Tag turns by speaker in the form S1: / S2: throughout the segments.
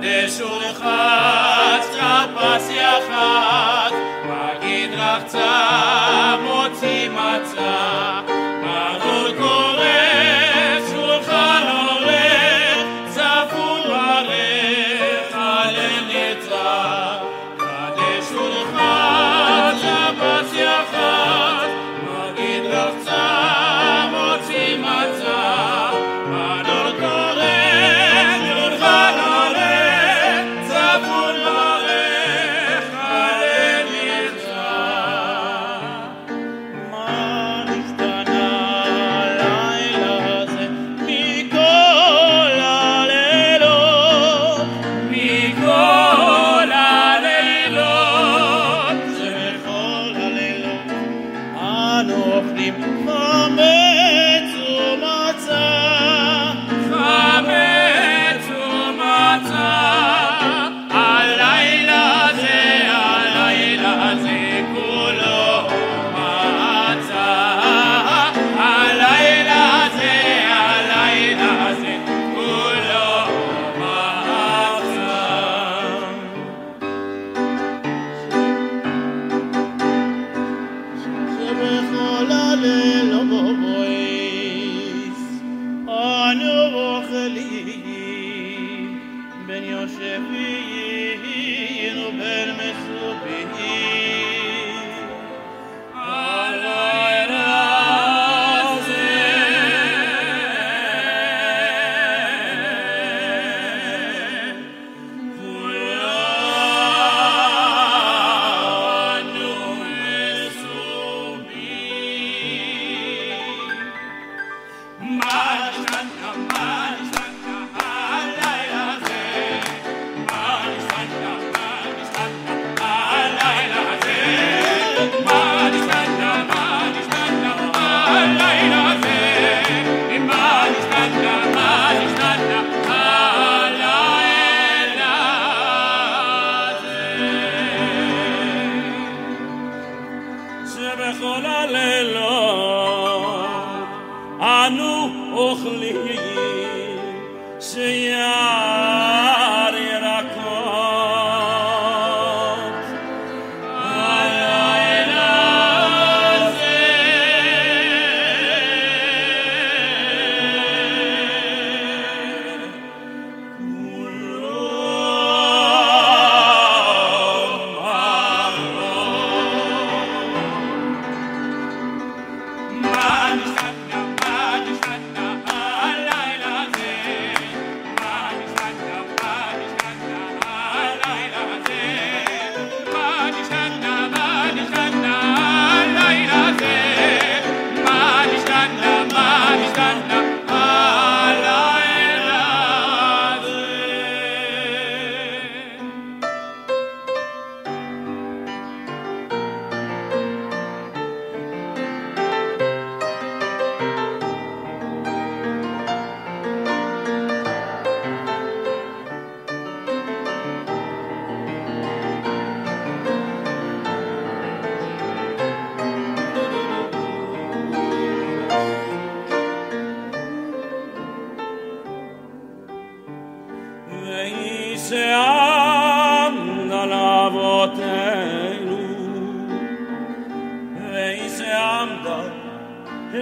S1: די שולחט טראפס יאַחד, מאכן דרך צע מוצי שלי בן יושב יינו בן אנו אוכלים שיהיה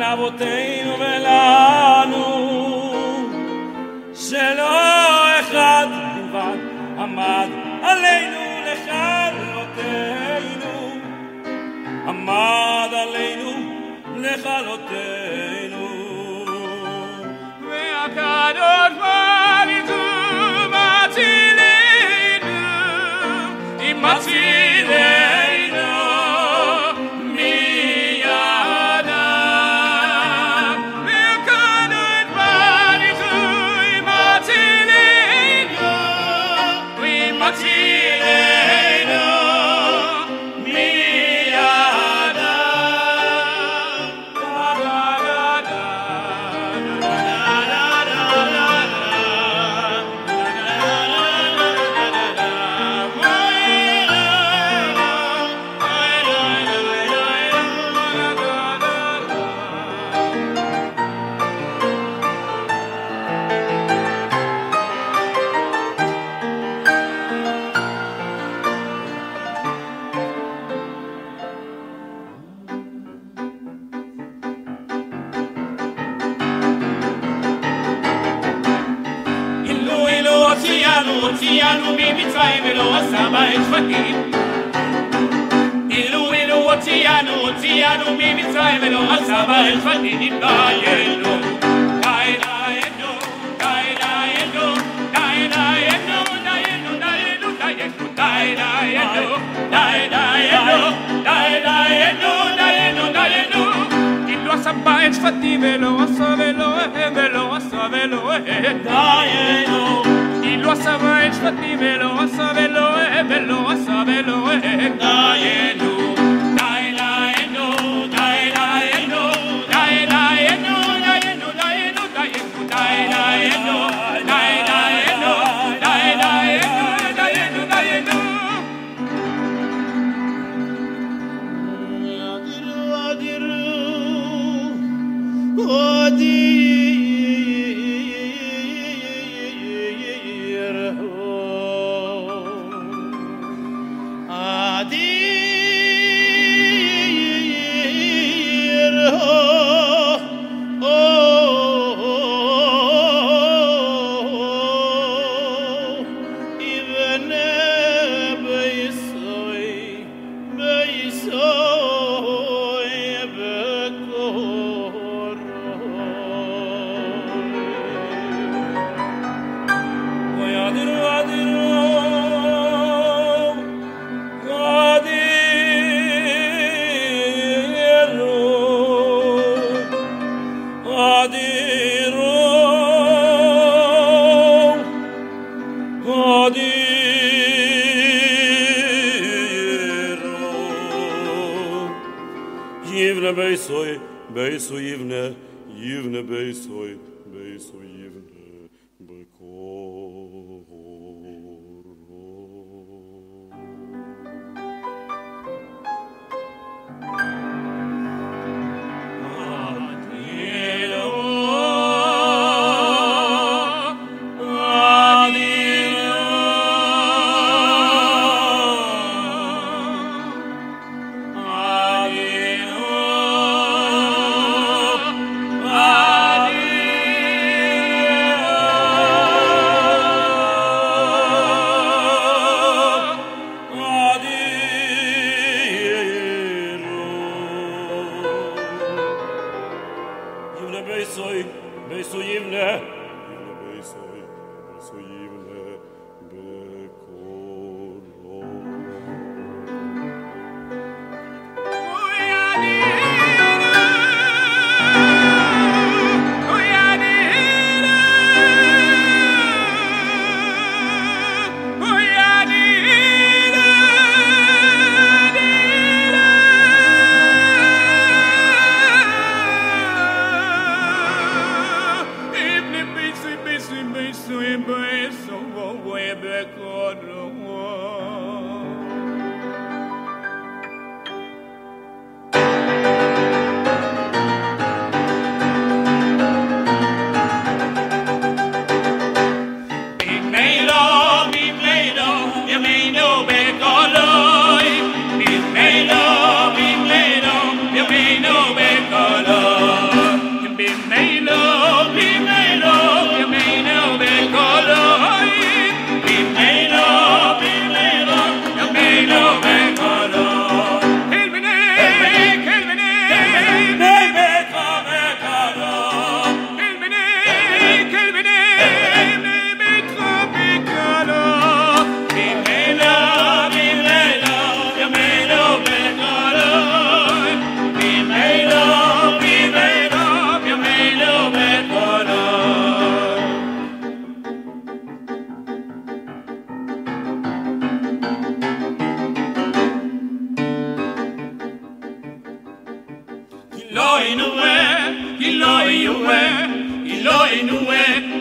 S1: La boteinu velanu Shelo echad bivad Amad aleinu lechad loteinu Amad aleinu lechad loteinu Ve'akadosh Matilde. הוציאנו, הוציאנו ממצרים ולא עשה בהם שפטים. אילו אילו הוציאנו, הוציאנו ממצרים ולא עשה בהם שפטים. דיינו, די דיינו, די דיינו, די דיינו, דיינו, דיינו, דיינו, די דיינו, די דיינו, די דיינו, דיינו, דיינו. אילו עשה בהם שפטים ולא עשה ולא הם ולא עשה ולא הם. דיינו. אילו עשה בהם שפטים ולא עשה ולא הם ולא עשה ולא הם.
S2: Yivne beisoy, beiso yivne, yivne beisoy, beiso yivne,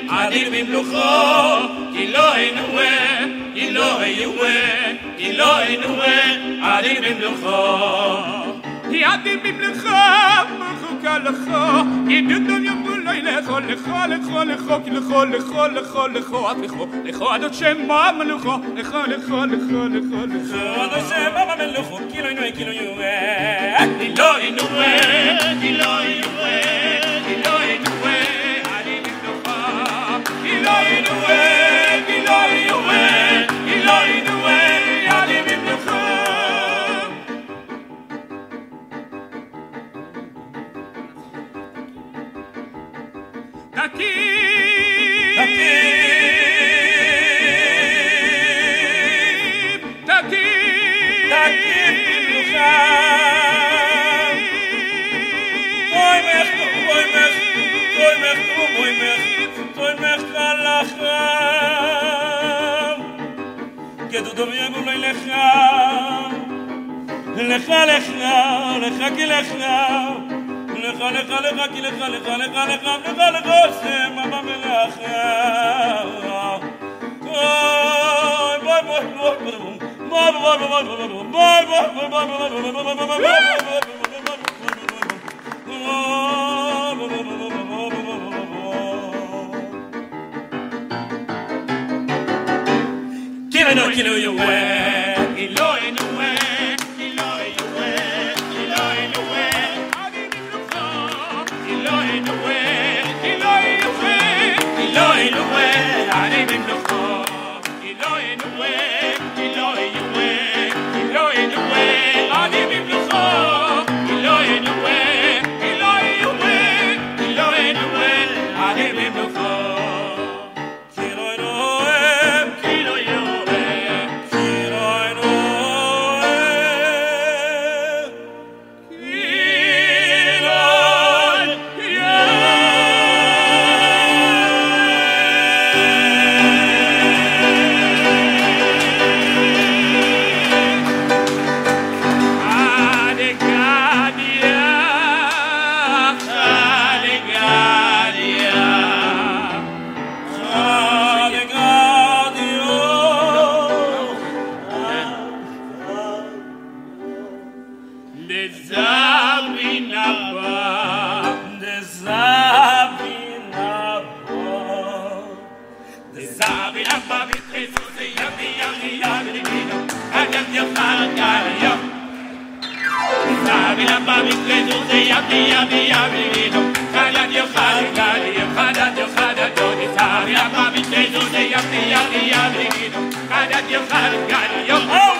S1: אדיר במלוכו, כי לא ינועה, כי לא יועה, כי לא ינועה, אדיר במלוכו. כי אדיר במלוכו, מחוקה לכו, כי דודום יבולו לכו, לכו, לכו, לכו, כי לכו, לכו, לכו, לכו, עד לכו, לכו עד עוד שם מלוכו, לכו, לכו, לכו, לכו, לכו עד עוד שם מלוכו, כי לא ינועה, כי לא יועה, כי לא ינועה, כי לא יועה, לך לך לך כי לך לך לך לך כי לך לך לך לך לך לך עושה מה מלאכה Killing, killing your way. Oh!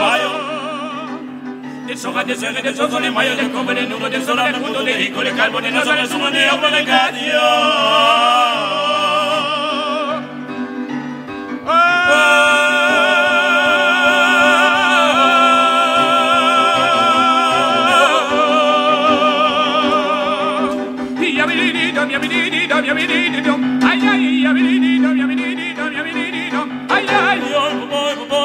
S2: de soja de serre de sozo le mayo de cobre de nudo de sola de mundo de rico de carbón de nazo de sumo de obra de gadio